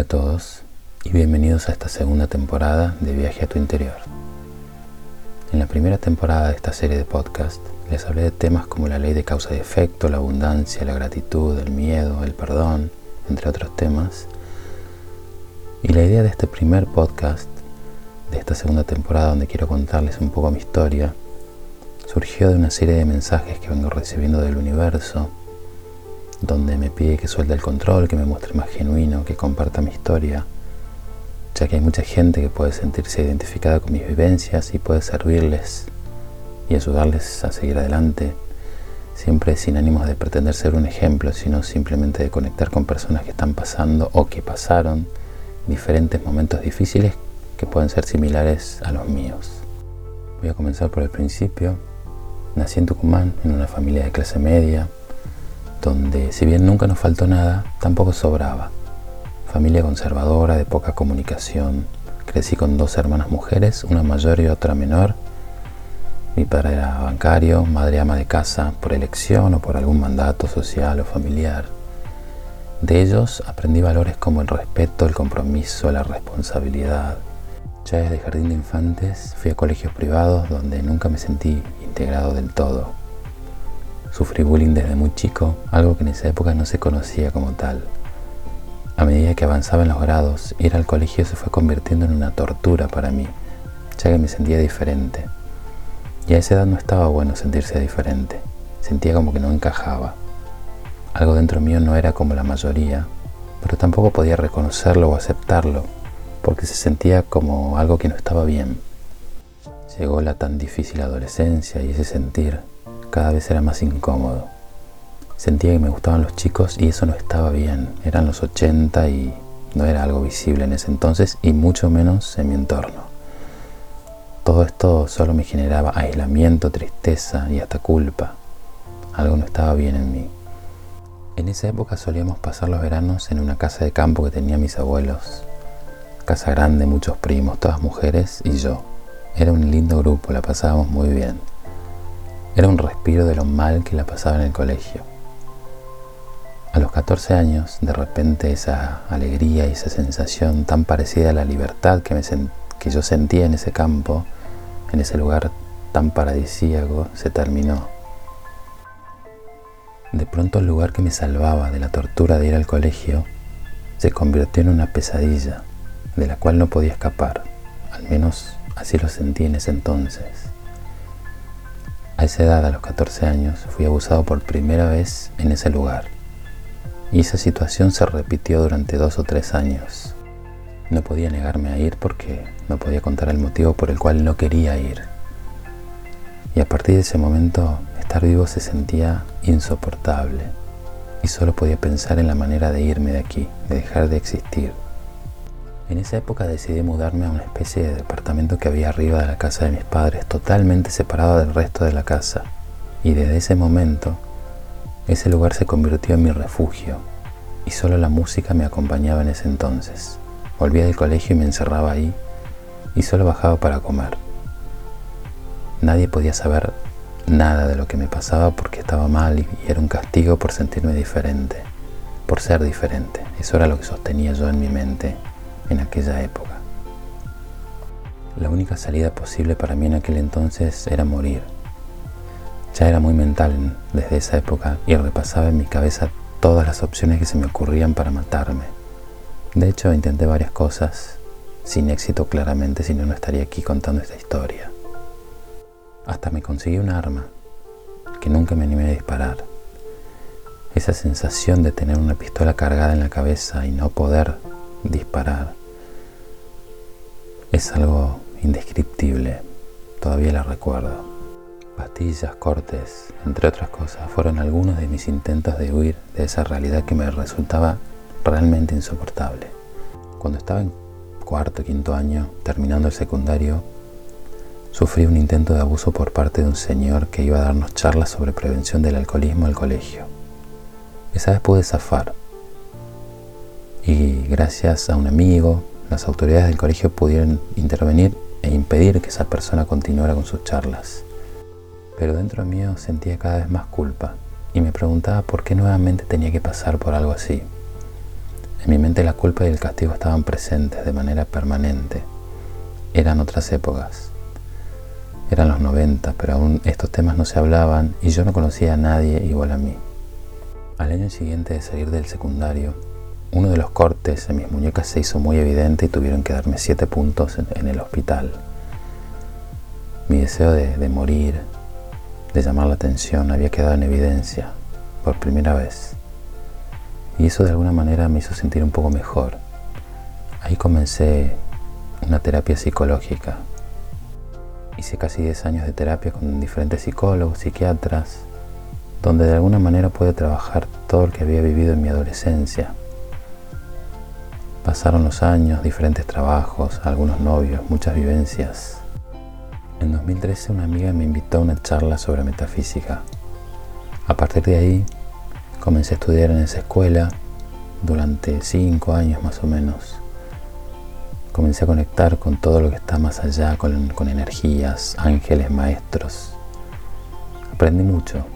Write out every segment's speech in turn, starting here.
Hola a todos y bienvenidos a esta segunda temporada de Viaje a tu Interior. En la primera temporada de esta serie de podcast les hablé de temas como la ley de causa y efecto, la abundancia, la gratitud, el miedo, el perdón, entre otros temas. Y la idea de este primer podcast, de esta segunda temporada donde quiero contarles un poco mi historia, surgió de una serie de mensajes que vengo recibiendo del universo, donde me pide que suelte el control, que me muestre más genuino, que comparta mi historia, ya que hay mucha gente que puede sentirse identificada con mis vivencias y puede servirles y ayudarles a seguir adelante, siempre sin ánimos de pretender ser un ejemplo, sino simplemente de conectar con personas que están pasando o que pasaron diferentes momentos difíciles que pueden ser similares a los míos. Voy a comenzar por el principio. Nací en Tucumán, en una familia de clase media, donde si bien nunca nos faltó nada, tampoco sobraba. Familia conservadora, de poca comunicación. Crecí con dos hermanas mujeres, una mayor y otra menor. Mi padre era bancario, madre ama de casa por elección o por algún mandato social o familiar. De ellos aprendí valores como el respeto, el compromiso, la responsabilidad. Ya desde jardín de infantes fui a colegios privados donde nunca me sentí integrado del todo. Sufrí bullying desde muy chico, algo que en esa época no se conocía como tal. A medida que avanzaba en los grados, ir al colegio se fue convirtiendo en una tortura para mí, ya que me sentía diferente. Y a esa edad no estaba bueno sentirse diferente, sentía como que no encajaba. Algo dentro mío no era como la mayoría, pero tampoco podía reconocerlo o aceptarlo, porque se sentía como algo que no estaba bien. Llegó la tan difícil adolescencia y ese sentir cada vez era más incómodo. Sentía que me gustaban los chicos y eso no estaba bien. Eran los 80 y no era algo visible en ese entonces y mucho menos en mi entorno. Todo esto solo me generaba aislamiento, tristeza y hasta culpa. Algo no estaba bien en mí. En esa época solíamos pasar los veranos en una casa de campo que tenía mis abuelos. Casa grande, muchos primos, todas mujeres y yo. Era un lindo grupo, la pasábamos muy bien. Era un respiro de lo mal que la pasaba en el colegio. A los 14 años, de repente esa alegría y esa sensación tan parecida a la libertad que, me que yo sentía en ese campo, en ese lugar tan paradisíaco, se terminó. De pronto el lugar que me salvaba de la tortura de ir al colegio se convirtió en una pesadilla de la cual no podía escapar, al menos así lo sentí en ese entonces. A esa edad, a los 14 años, fui abusado por primera vez en ese lugar. Y esa situación se repitió durante dos o tres años. No podía negarme a ir porque no podía contar el motivo por el cual no quería ir. Y a partir de ese momento, estar vivo se sentía insoportable. Y solo podía pensar en la manera de irme de aquí, de dejar de existir. En esa época decidí mudarme a una especie de departamento que había arriba de la casa de mis padres, totalmente separado del resto de la casa. Y desde ese momento, ese lugar se convirtió en mi refugio, y solo la música me acompañaba en ese entonces. Volvía del colegio y me encerraba ahí, y solo bajaba para comer. Nadie podía saber nada de lo que me pasaba porque estaba mal y era un castigo por sentirme diferente, por ser diferente. Eso era lo que sostenía yo en mi mente en aquella época. La única salida posible para mí en aquel entonces era morir. Ya era muy mental desde esa época y repasaba en mi cabeza todas las opciones que se me ocurrían para matarme. De hecho, intenté varias cosas, sin éxito claramente, si no, no estaría aquí contando esta historia. Hasta me conseguí un arma que nunca me animé a disparar. Esa sensación de tener una pistola cargada en la cabeza y no poder disparar es algo indescriptible, todavía la recuerdo. Pastillas, cortes, entre otras cosas, fueron algunos de mis intentos de huir de esa realidad que me resultaba realmente insoportable. Cuando estaba en cuarto, quinto año, terminando el secundario, sufrí un intento de abuso por parte de un señor que iba a darnos charlas sobre prevención del alcoholismo al colegio. Esa vez pude zafar. Y gracias a un amigo, las autoridades del colegio pudieron intervenir e impedir que esa persona continuara con sus charlas. Pero dentro mío sentía cada vez más culpa y me preguntaba por qué nuevamente tenía que pasar por algo así. En mi mente la culpa y el castigo estaban presentes de manera permanente. Eran otras épocas. Eran los 90, pero aún estos temas no se hablaban y yo no conocía a nadie igual a mí. Al año siguiente de salir del secundario, uno de los cortes en mis muñecas se hizo muy evidente y tuvieron que darme siete puntos en, el hospital. Mi deseo de, de morir, de llamar la atención, había quedado en evidencia por primera vez. Y eso de alguna manera me hizo sentir un poco mejor. Ahí comencé una terapia psicológica. Hice casi 10 años de terapia con diferentes psicólogos, psiquiatras, donde de alguna manera pude trabajar todo lo que había vivido en mi adolescencia Pasaron los años, diferentes trabajos, algunos novios, muchas vivencias. En 2013 una amiga me invitó a una charla sobre metafísica. A partir de ahí comencé a estudiar en esa escuela durante cinco años más o menos. Comencé a conectar con todo lo que está más allá, con, con energías, ángeles, maestros. Aprendí mucho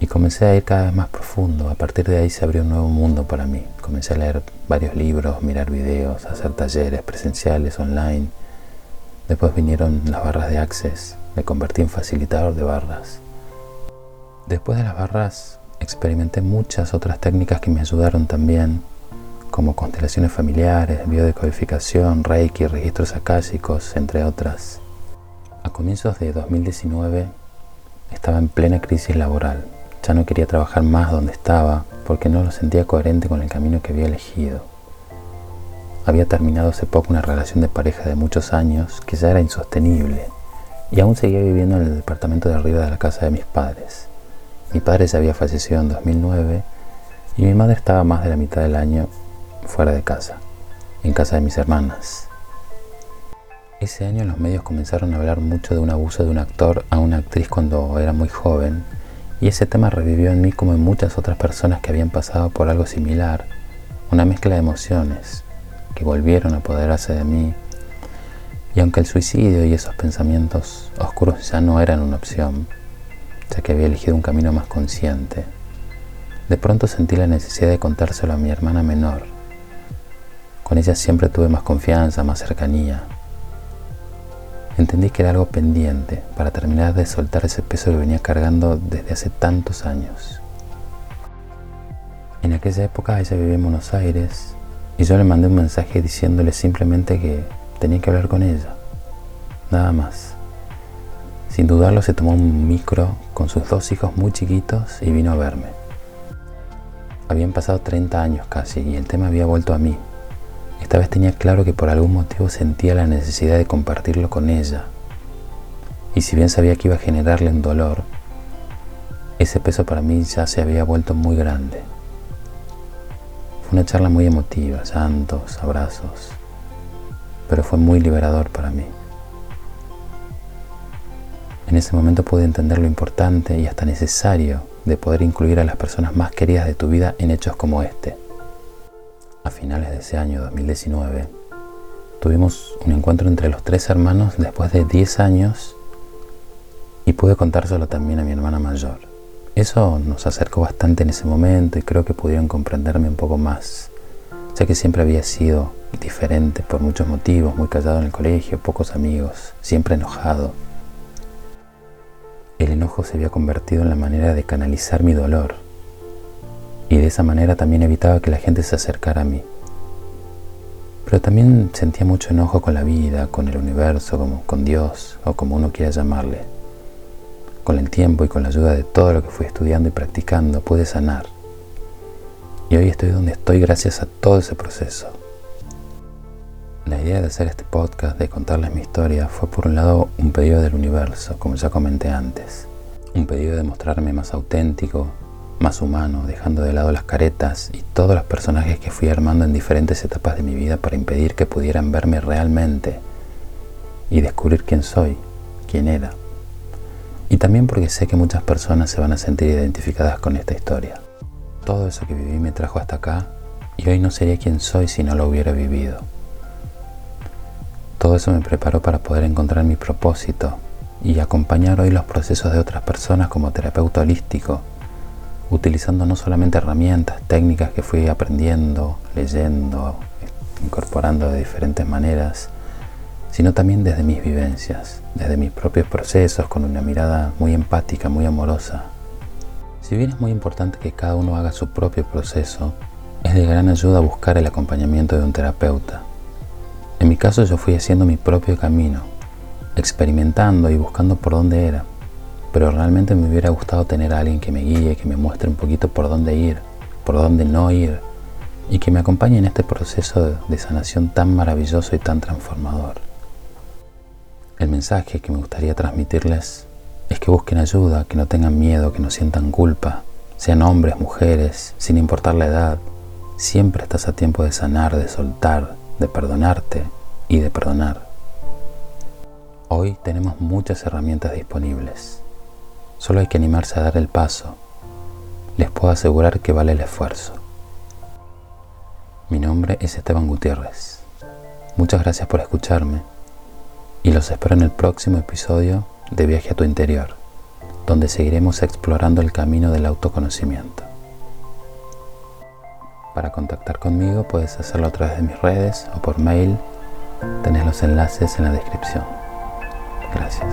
y comencé a ir cada vez más profundo. A partir de ahí se abrió un nuevo mundo para mí. Comencé a leer varios libros, mirar videos, hacer talleres presenciales, online. Después vinieron las barras de Access. Me convertí en facilitador de barras. Después de las barras experimenté muchas otras técnicas que me ayudaron también, como constelaciones familiares, biodecodificación, reiki, registros akáshicos, entre otras. A comienzos de 2019 estaba en plena crisis laboral ya no quería trabajar más donde estaba porque no lo sentía coherente con el camino que había elegido. Había terminado hace poco una relación de pareja de muchos años que ya era insostenible y aún seguía viviendo en el departamento de arriba de la casa de mis padres. Mi padre ya había fallecido en 2009 y mi madre estaba más de la mitad del año fuera de casa, en casa de mis hermanas. Ese año los medios comenzaron a hablar mucho de un abuso de un actor a una actriz cuando era muy joven y ese tema revivió en mí como en muchas otras personas que habían pasado por algo similar, una mezcla de emociones que volvieron a apoderarse de mí. Y aunque el suicidio y esos pensamientos oscuros ya no eran una opción, ya que había elegido un camino más consciente, de pronto sentí la necesidad de contárselo a mi hermana menor. Con ella siempre tuve más confianza, más cercanía, entendí que era algo pendiente para terminar de soltar ese peso que venía cargando desde hace tantos años. En aquella época ella vivía en Buenos Aires y yo le mandé un mensaje diciéndole simplemente que tenía que hablar con ella, nada más. Sin dudarlo se tomó un micro con sus dos hijos muy chiquitos y vino a verme. Habían pasado 30 años casi y el tema había vuelto a mí, esta vez tenía claro que por algún motivo sentía la necesidad de compartirlo con ella. Y si bien sabía que iba a generarle un dolor, ese peso para mí ya se había vuelto muy grande. Fue una charla muy emotiva, llantos, abrazos, pero fue muy liberador para mí. En ese momento pude entender lo importante y hasta necesario de poder incluir a las personas más queridas de tu vida en hechos como este a finales de ese año 2019, tuvimos un encuentro entre los tres hermanos después de 10 años y pude contárselo también a mi hermana mayor. Eso nos acercó bastante en ese momento y creo que pudieron comprenderme un poco más, ya que siempre había sido diferente por muchos motivos, muy callado en el colegio, pocos amigos, siempre enojado. El enojo se había convertido en la manera de canalizar mi dolor y de esa manera también evitaba que la gente se acercara a mí. Pero también sentía mucho enojo con la vida, con el universo, como con Dios o como uno quiera llamarle. Con el tiempo y con la ayuda de todo lo que fui estudiando y practicando pude sanar. Y hoy estoy donde estoy gracias a todo ese proceso. La idea de hacer este podcast, de contarles mi historia, fue por un lado un pedido del universo, como ya comenté antes. Un pedido de mostrarme más auténtico, más humano, dejando de lado las caretas y todos los personajes que fui armando en diferentes etapas de mi vida para impedir que pudieran verme realmente y descubrir quién soy, quién era. Y también porque sé que muchas personas se van a sentir identificadas con esta historia. Todo eso que viví me trajo hasta acá y hoy no sería quien soy si no lo hubiera vivido. Todo eso me preparó para poder encontrar mi propósito y acompañar hoy los procesos de otras personas como terapeuta holístico utilizando no solamente herramientas, técnicas que fui aprendiendo, leyendo, incorporando de diferentes maneras, sino también desde mis vivencias, desde mis propios procesos, con una mirada muy empática, muy amorosa. Si bien es muy importante que cada uno haga su propio proceso, es de gran ayuda buscar el acompañamiento de un terapeuta. En mi caso yo fui haciendo mi propio camino, experimentando y buscando por dónde era, pero realmente me hubiera gustado tener a alguien que me guíe, que me muestre un poquito por dónde ir, por dónde no ir, y que me acompañe en este proceso de sanación tan maravilloso y tan transformador. El mensaje que me gustaría transmitirles es que busquen ayuda, que no tengan miedo, que no sientan culpa, sean hombres, mujeres, sin importar la edad, siempre estás a tiempo de sanar, de soltar, de perdonarte y de perdonar. Hoy tenemos muchas herramientas disponibles. Solo hay que animarse a dar el paso. Les puedo asegurar que vale el esfuerzo. Mi nombre es Esteban Gutiérrez. Muchas gracias por escucharme y los espero en el próximo episodio de Viaje a tu Interior, donde seguiremos explorando el camino del autoconocimiento. Para contactar conmigo puedes hacerlo a través de mis redes o por mail. Tenés los enlaces en la descripción. Gracias.